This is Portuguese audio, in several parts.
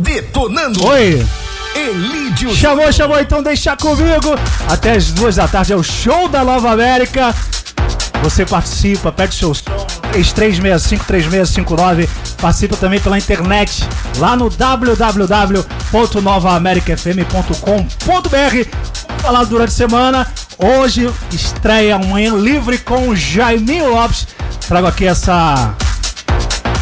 detonando. Oi. Elídio Chamou, chamou, então deixa comigo. Até as duas da tarde é o show da Nova América. Você participa, pede seu som 3365-3659. Participa também pela internet lá no www.novaamericafm.com.br. Falar durante a semana. Hoje estreia Manhã Livre com o Jaiminho Lopes. Trago aqui essa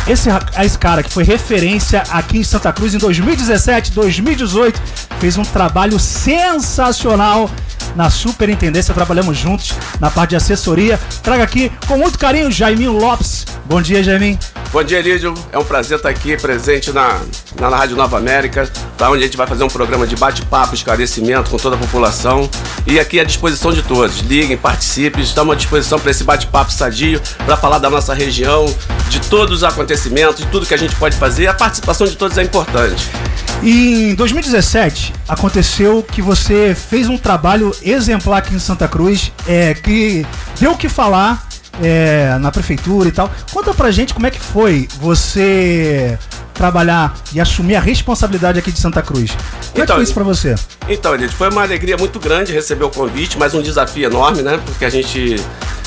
esse, esse cara que foi referência aqui em Santa Cruz em 2017, 2018, fez um trabalho sensacional na superintendência, trabalhamos juntos na parte de assessoria. Traga aqui com muito carinho Jaiminho Lopes. Bom dia, Jaiminho. Bom dia, Lídio. É um prazer estar aqui presente na, na Rádio Nova América, onde a gente vai fazer um programa de bate-papo, esclarecimento com toda a população. E aqui à disposição de todos. Liguem, participem, estamos à disposição para esse bate-papo sadio, para falar da nossa região, de todos os acontecimentos, de tudo que a gente pode fazer. A participação de todos é importante. Em 2017 aconteceu que você fez um trabalho exemplar aqui em Santa Cruz, é, que deu o que falar é, na prefeitura e tal. Conta pra gente como é que foi você trabalhar e assumir a responsabilidade aqui de Santa Cruz. Como então, é que então, foi isso pra você? Então, Edith, foi uma alegria muito grande receber o convite, mas um desafio enorme, né? Porque a gente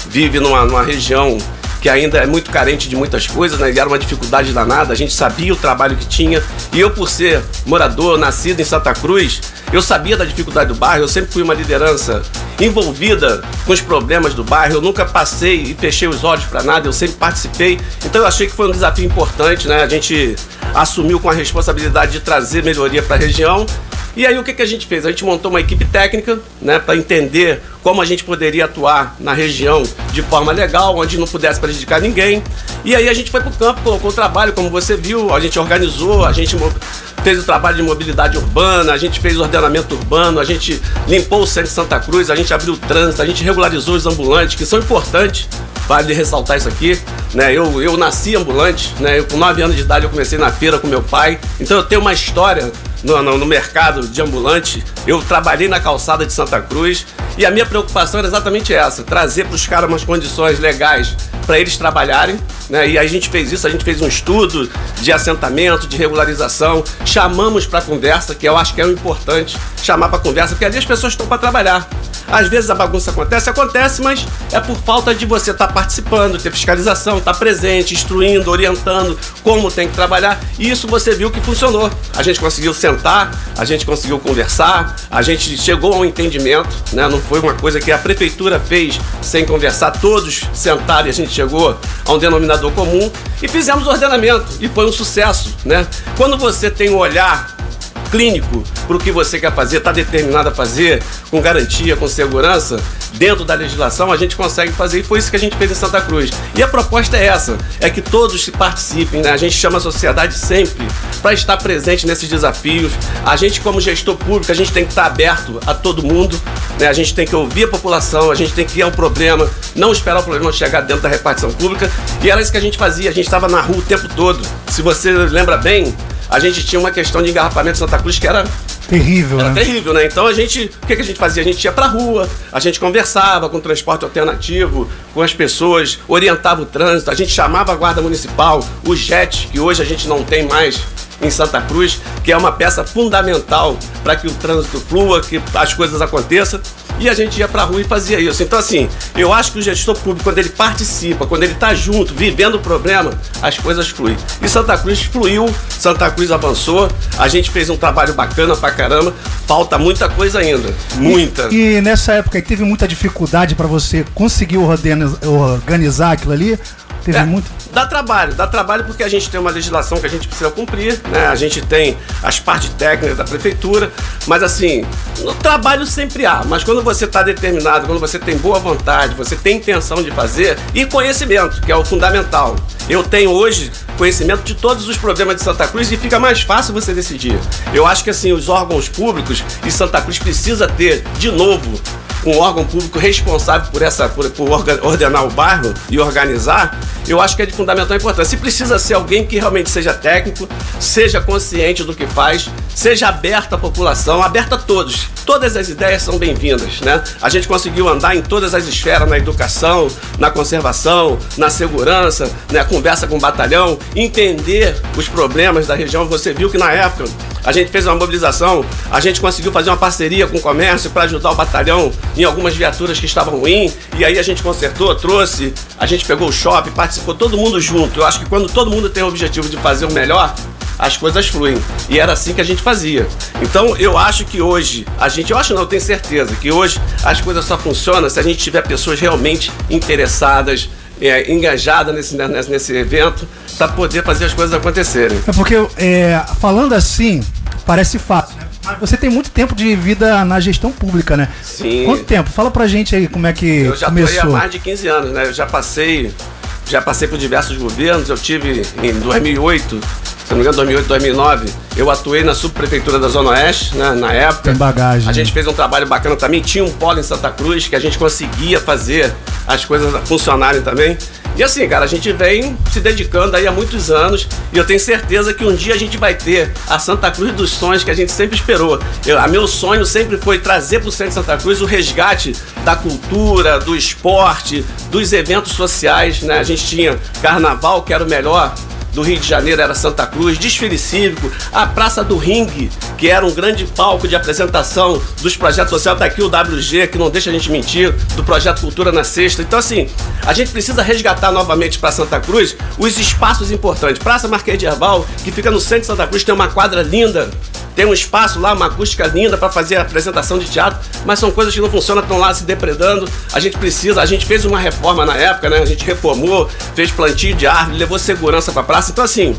vive numa, numa região que ainda é muito carente de muitas coisas, né? E era uma dificuldade danada, a gente sabia o trabalho que tinha. E eu, por ser morador, nascido em Santa Cruz, eu sabia da dificuldade do bairro, eu sempre fui uma liderança envolvida com os problemas do bairro, eu nunca passei e fechei os olhos para nada, eu sempre participei. Então eu achei que foi um desafio importante, né? A gente assumiu com a responsabilidade de trazer melhoria para a região e aí o que, que a gente fez? A gente montou uma equipe técnica, né, para entender como a gente poderia atuar na região de forma legal, onde não pudesse prejudicar ninguém. E aí a gente foi para o campo, colocou o trabalho, como você viu, a gente organizou, a gente fez o trabalho de mobilidade urbana, a gente fez ordenamento urbano, a gente limpou o centro de Santa Cruz, a gente abriu o trânsito, a gente regularizou os ambulantes, que são importantes, vale ressaltar isso aqui, né? Eu, eu nasci ambulante, né? Eu, com 9 anos de idade eu comecei na feira com meu pai, então eu tenho uma história no, no, no, mercado de ambulante, eu trabalhei na calçada de Santa Cruz e a minha preocupação era exatamente essa: trazer para os caras umas condições legais para eles trabalharem. Né? E a gente fez isso, a gente fez um estudo de assentamento, de regularização, chamamos para conversa, que eu acho que é o importante, chamar para conversa, porque ali as pessoas estão para trabalhar. Às vezes a bagunça acontece, acontece, mas é por falta de você estar tá participando, ter fiscalização, estar tá presente, instruindo, orientando como tem que trabalhar. E isso você viu que funcionou. A gente conseguiu sentar, a gente conseguiu conversar, a gente chegou a um entendimento, né? Não foi uma coisa que a prefeitura fez sem conversar, todos sentaram e a gente chegou a um denominador comum e fizemos o ordenamento e foi um sucesso, né? Quando você tem um olhar clínico para o que você quer fazer, está determinado a fazer, com garantia, com segurança, dentro da legislação, a gente consegue fazer e foi isso que a gente fez em Santa Cruz. E a proposta é essa: é que todos participem, né? A gente chama a sociedade sempre para estar presente nesses desafios. A gente, como gestor público, a gente tem que estar aberto a todo mundo, né? A gente tem que ouvir a população, a gente tem que ir ao problema, não esperar o problema chegar dentro da repartição pública. E era isso que a gente fazia, a gente estava na rua o tempo todo. Se você lembra bem, a gente tinha uma questão de engarrafamento de Santa Cruz que era Terrível, Era né? terrível, né? Então a gente. O que, que a gente fazia? A gente ia pra rua, a gente conversava com o transporte alternativo, com as pessoas, orientava o trânsito, a gente chamava a Guarda Municipal, o JET, que hoje a gente não tem mais em Santa Cruz, que é uma peça fundamental para que o trânsito flua, que as coisas aconteçam e a gente ia pra rua e fazia isso. Então, assim, eu acho que o gestor público, quando ele participa, quando ele tá junto, vivendo o problema, as coisas fluem. E Santa Cruz fluiu, Santa Cruz avançou, a gente fez um trabalho bacana pra caramba, falta muita coisa ainda, muita. E, e nessa época teve muita dificuldade para você conseguir organizar aquilo ali? Teve é, muito. Dá trabalho, dá trabalho porque a gente tem uma legislação que a gente precisa cumprir, né? A gente tem as partes técnicas da prefeitura, mas assim, no trabalho sempre há, mas quando você está determinado, quando você tem boa vontade, você tem intenção de fazer e conhecimento, que é o fundamental. Eu tenho hoje conhecimento de todos os problemas de Santa Cruz e fica mais fácil você decidir. Eu acho que assim, os órgãos públicos e Santa Cruz precisa ter de novo um órgão público responsável por essa por, por ordenar o bairro e organizar, eu acho que é de fundamental importância. Se precisa ser alguém que realmente seja técnico, seja consciente do que faz, seja aberto à população, aberto a todos. Todas as ideias são bem-vindas, né? A gente conseguiu andar em todas as esferas, na educação, na conservação, na segurança, né? Conversa com o batalhão, entender os problemas da região. Você viu que na época a gente fez uma mobilização, a gente conseguiu fazer uma parceria com o comércio para ajudar o batalhão em algumas viaturas que estavam ruins, e aí a gente consertou, trouxe, a gente pegou o shopping, participou todo mundo junto. Eu acho que quando todo mundo tem o objetivo de fazer o melhor, as coisas fluem. E era assim que a gente fazia. Então eu acho que hoje, a gente, eu acho não, eu tenho certeza que hoje as coisas só funcionam se a gente tiver pessoas realmente interessadas, é, engajada nesse, nesse, nesse evento para poder fazer as coisas acontecerem. É porque, é, falando assim, parece fácil, né? Mas você tem muito tempo de vida na gestão pública, né? Sim. Quanto tempo? Fala pra gente aí como é que Eu já começou. tô aí há mais de 15 anos, né? Eu já passei, já passei por diversos governos. Eu tive em 2008, se não me engano, 2008, 2009, eu atuei na subprefeitura da Zona Oeste, né? Na época. Tem bagagem. A gente fez um trabalho bacana também. Tinha um polo em Santa Cruz que a gente conseguia fazer as coisas funcionarem também. E assim, cara, a gente vem se dedicando aí há muitos anos e eu tenho certeza que um dia a gente vai ter a Santa Cruz dos sonhos que a gente sempre esperou. Eu, a meu sonho sempre foi trazer para o centro de Santa Cruz o resgate da cultura, do esporte, dos eventos sociais, né? A gente tinha carnaval, que era o melhor do Rio de Janeiro era Santa Cruz, desfile cívico, a Praça do Ringue, que era um grande palco de apresentação dos projetos sociais, tá aqui o WG, que não deixa a gente mentir, do projeto Cultura na Sexta. Então, assim, a gente precisa resgatar novamente para Santa Cruz os espaços importantes. Praça Marquês de Herbal, que fica no centro de Santa Cruz, tem uma quadra linda, tem um espaço lá, uma acústica linda para fazer a apresentação de teatro, mas são coisas que não funcionam, estão lá se depredando. A gente precisa, a gente fez uma reforma na época, né? A gente reformou, fez plantio de árvore, levou segurança para a praça. Então, assim,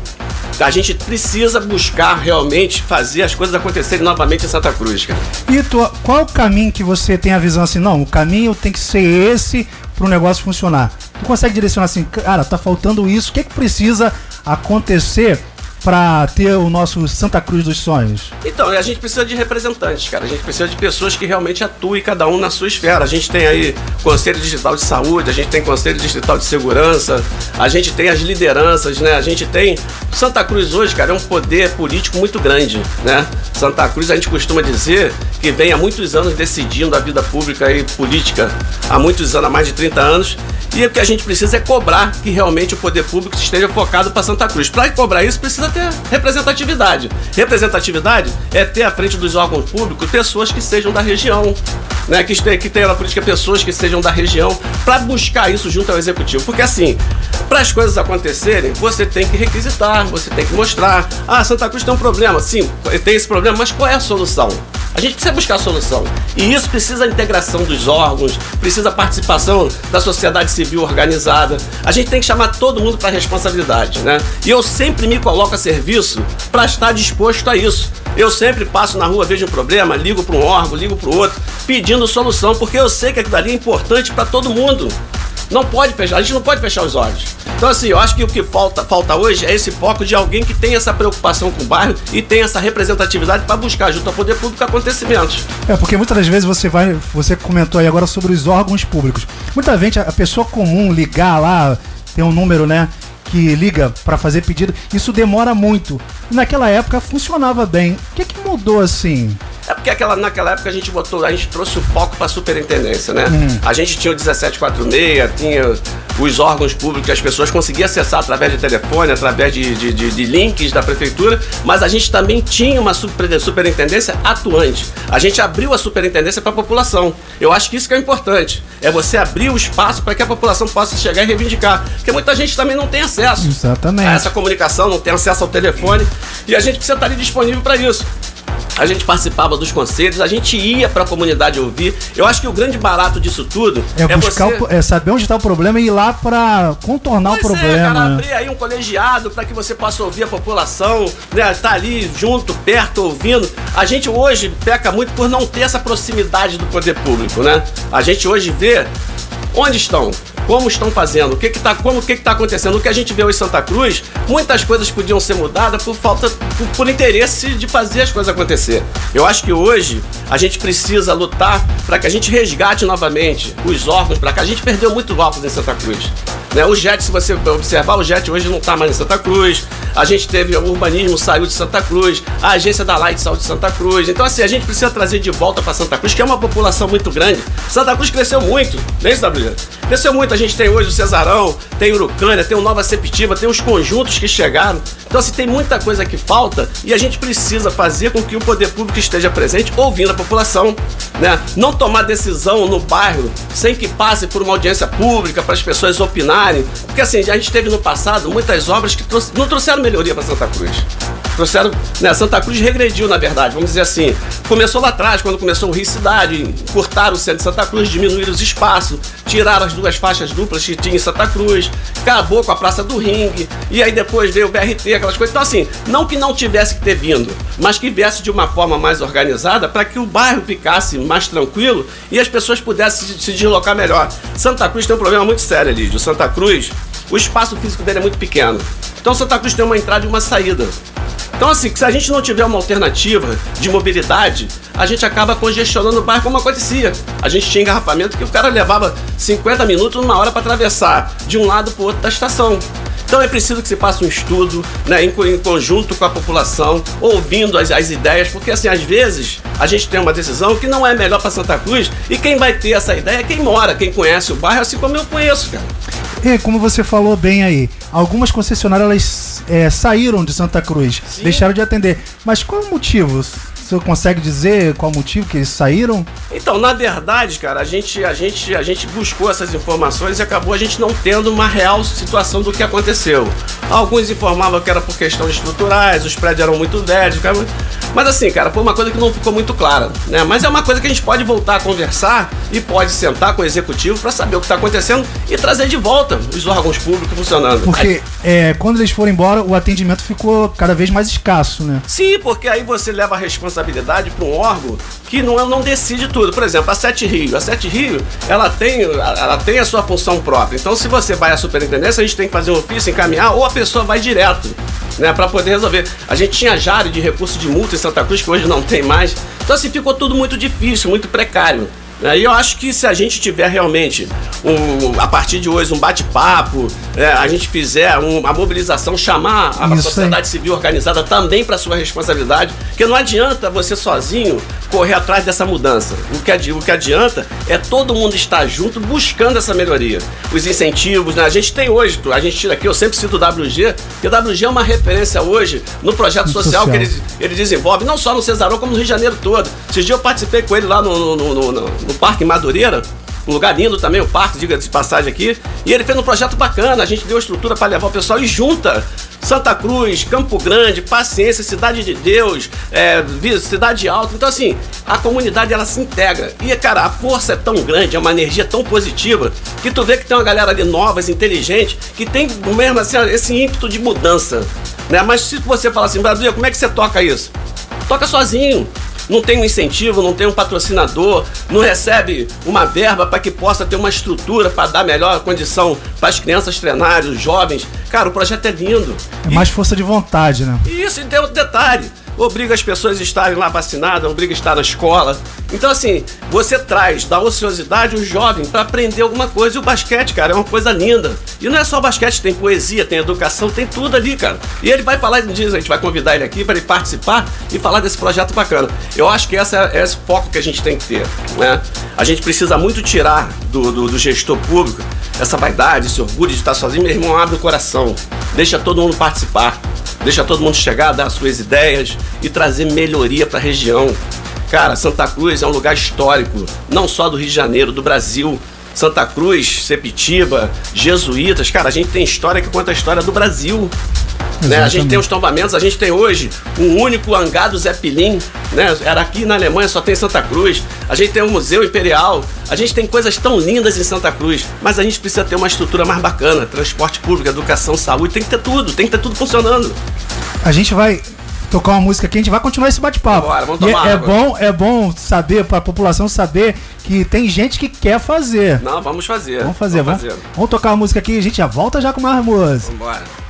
a gente precisa buscar realmente fazer as coisas acontecerem novamente em Santa Cruz, cara. E tu, qual o caminho que você tem a visão assim? Não, o caminho tem que ser esse para o negócio funcionar. Tu consegue direcionar assim, cara, tá faltando isso, o que, que precisa acontecer para ter o nosso Santa Cruz dos Sonhos? Então, a gente precisa de representantes, cara. A gente precisa de pessoas que realmente atuem cada um na sua esfera. A gente tem aí Conselho Digital de Saúde, a gente tem Conselho Distrital de Segurança, a gente tem as lideranças, né? A gente tem. Santa Cruz hoje, cara, é um poder político muito grande, né? Santa Cruz, a gente costuma dizer que vem há muitos anos decidindo a vida pública e política, há muitos anos, há mais de 30 anos. E o que a gente precisa é cobrar que realmente o poder público esteja focado para Santa Cruz. Para cobrar isso, precisa ter representatividade. Representatividade é ter à frente dos órgãos públicos pessoas que sejam da região, né? que, que na política pessoas que sejam da região, para buscar isso junto ao executivo. Porque assim, para as coisas acontecerem, você tem que requisitar, você tem que mostrar. Ah, Santa Cruz tem um problema. Sim, tem esse problema, mas qual é a solução? A gente precisa buscar a solução. E isso precisa da integração dos órgãos, precisa da participação da sociedade civil organizada. A gente tem que chamar todo mundo para responsabilidade, né? E eu sempre me coloco a serviço para estar disposto a isso. Eu sempre passo na rua, vejo um problema, ligo para um órgão, ligo para o outro, pedindo solução, porque eu sei que aquilo ali é importante para todo mundo. Não pode fechar, a gente não pode fechar os olhos. Então, assim, eu acho que o que falta, falta hoje é esse foco de alguém que tem essa preocupação com o bairro e tem essa representatividade para buscar junto ao poder público acontecimentos. É, porque muitas das vezes você vai. Você comentou aí agora sobre os órgãos públicos. Muita gente, a pessoa comum ligar lá, tem um número, né? Que liga para fazer pedido, isso demora muito. E naquela época funcionava bem. O que, que mudou assim? É porque aquela, naquela época a gente botou, a gente trouxe o foco para a superintendência, né? A gente tinha o 1746, tinha os órgãos públicos que as pessoas conseguiam acessar através de telefone, através de, de, de- de links da prefeitura, mas a gente também tinha uma super- superintendência atuante. A gente abriu a superintendência para a população. Eu acho que isso que é importante. É você abrir o espaço para que a população possa chegar e reivindicar. Porque muita gente também não tem acesso Exatamente. a essa comunicação, não tem acesso ao telefone. E a gente precisa estar ali disponível para isso. A gente participava dos conselhos, a gente ia para a comunidade ouvir. Eu acho que o grande barato disso tudo É, buscar você... o- é saber onde está o problema e ir lá para contornar Pois o é, cara, problema. né? abrir aí um colegiado para que você possa ouvir a população, né? Tá ali junto, perto, ouvindo. A gente hoje peca muito por não ter essa proximidade do poder público, né? A gente hoje vê onde estão. Como estão fazendo, o que tá, o que que tá acontecendo. O que a gente vê em Santa Cruz, muitas coisas podiam ser mudadas por falta, por, por interesse de fazer as coisas acontecer. Eu acho que hoje a gente precisa lutar para que a gente resgate novamente os órgãos para cá. A gente perdeu muito órgãos em Santa Cruz. Né? O JET, se você observar, o JET hoje não está mais em Santa Cruz. A gente teve o urbanismo, saiu de Santa Cruz. A agência da Light saiu de Santa Cruz. Então, assim, a gente precisa trazer de volta para Santa Cruz, que é uma população muito grande. Santa Cruz cresceu muito, né, WG? Cresceu muito. A gente tem hoje o Cesarão, tem Urucânia, tem o Nova Septiva, tem os conjuntos que chegaram. Então, assim, tem muita coisa que falta e a gente precisa fazer com que o poder público esteja presente, ouvindo a população, né? Não tomar decisão no bairro sem que passe por uma audiência pública para as pessoas opinarem. Porque, assim, a gente teve no passado muitas obras que trouxe, não trouxeram melhoria para Santa Cruz trouxeram. Né, Santa Cruz regrediu, na verdade, vamos dizer assim. Começou lá atrás, quando começou o Rio Cidade, cortaram o centro de Santa Cruz, diminuíram os espaços, tiraram as duas faixas duplas que tinha em Santa Cruz, acabou com a Praça do Ringue, e aí depois veio o BRT, aquelas coisas. Então, assim, não que não tivesse que ter vindo, mas que viesse de uma forma mais organizada para que o bairro ficasse mais tranquilo e as pessoas pudessem se deslocar melhor. Santa Cruz tem um problema muito sério, Lídio. Santa Cruz, o espaço físico dele é muito pequeno. Então Santa Cruz tem uma entrada e uma saída. Então, assim, se a gente não tiver uma alternativa de mobilidade, a gente acaba congestionando o bairro como acontecia. A gente tinha engarrafamento que o cara levava 50 minutos, uma hora para atravessar de um lado para o outro da estação. Então é preciso que se faça um estudo né, em, em conjunto com a população, ouvindo as, as, ideias, porque assim, às vezes a gente tem uma decisão que não é melhor para Santa Cruz e quem vai ter essa ideia é quem mora, quem conhece o bairro, assim como eu conheço, cara. É, como você falou bem aí, algumas concessionárias elas, é, saíram de Santa Cruz, Sim. deixaram de atender. Mas qual o motivo? Você consegue dizer qual o motivo que eles saíram? Então, na verdade, cara, a gente, a gente, a gente buscou essas informações e acabou a gente não tendo uma real situação do que aconteceu. Alguns informavam que era por questões estruturais, os prédios eram muito velhos, mas assim, cara, foi uma coisa que não ficou muito clara, né? Mas é uma coisa que a gente pode voltar a conversar e pode sentar com o executivo para saber o que está acontecendo e trazer de volta os órgãos públicos funcionando. Porque é, quando eles foram embora, o atendimento ficou cada vez mais escasso, né? Sim, porque aí você leva a responsabilidade para um órgão que não, não decide tudo. Por exemplo, a Sete Rio. A Sete Rio, ela tem, ela tem a sua função própria. Então, se você vai à superintendência, a gente tem que fazer um ofício, encaminhar, ou a pessoa vai direto né, para poder resolver. A gente tinha Jari de recurso de multa em Santa Cruz, que hoje não tem mais. Então, assim, ficou tudo muito difícil, muito precário. E eu acho que se a gente tiver realmente, um, a partir de hoje, um bate-papo, é, a gente fizer um, a mobilização, chamar a Isso sociedade aí. civil organizada também para sua responsabilidade, porque não adianta você sozinho correr atrás dessa mudança. O que, o que adianta é todo mundo estar junto buscando essa melhoria. Os incentivos, né? A gente tem hoje, a gente tira aqui, eu sempre cito o WG, que o WG é uma referência hoje no projeto social, social, que ele, ele desenvolve, não só no Cesarão, como no Rio de Janeiro todo. Esses dias eu participei com ele lá no, no, no, no, Parque Madureira, um lugar lindo também, o parque, diga de passagem aqui. E ele fez um projeto bacana, a gente deu estrutura para levar o pessoal e junta Santa Cruz, Campo Grande, Paciência, Cidade de Deus, é, Cidade Alta. Então, assim, a comunidade ela se integra. E, cara, a força é tão grande, é uma energia tão positiva, que tu vê que tem uma galera ali novas, inteligente, que tem mesmo assim, esse ímpeto de mudança. Né? Mas se você falar assim, Brasil, como é que você toca isso? Toca sozinho não tem um incentivo, não tem um patrocinador, não recebe uma verba para que possa ter uma estrutura para dar melhor condição para as crianças treinarem, os jovens. Cara, o projeto é lindo. É mais e... força de vontade, né? Isso, e tem outro detalhe obriga as pessoas a estarem lá vacinadas, obriga a estar na escola. Então, assim, você traz da ociosidade o jovem para aprender alguma coisa. E o basquete, cara, é uma coisa linda. E não é só basquete, tem poesia, tem educação, tem tudo ali, cara. E ele vai falar, diz, a gente vai convidar ele aqui para ele participar e falar desse projeto bacana. Eu acho que essa é esse foco que a gente tem que ter, né? A gente precisa muito tirar do, do, do gestor público essa vaidade, esse orgulho de estar sozinho. Meu irmão, abre o coração, deixa todo mundo participar deixa todo mundo chegar, dar suas ideias e trazer melhoria para a região. Cara, Santa Cruz é um lugar histórico, não só do Rio de Janeiro, do Brasil. Santa Cruz, Sepitiba, Jesuítas, cara, a gente tem história que conta a história do Brasil. Né? A gente tem os tombamentos, a gente tem hoje um único hangar do Zeppelin, né? Era aqui na Alemanha, só tem Santa Cruz. A gente tem o Museu Imperial, a gente tem coisas tão lindas em Santa Cruz, mas a gente precisa ter uma estrutura mais bacana, transporte público, educação, saúde, tem que ter tudo, tem que ter tudo funcionando. A gente vai tocar uma música aqui, a gente vai continuar esse bate-papo. Vamos é, é bom, é bom saber, pra população saber que tem gente que quer fazer. Não, vamos fazer. Vamos fazer, vamos, fazer. vamos tocar a música aqui, a gente já volta já com mais música. Vambora.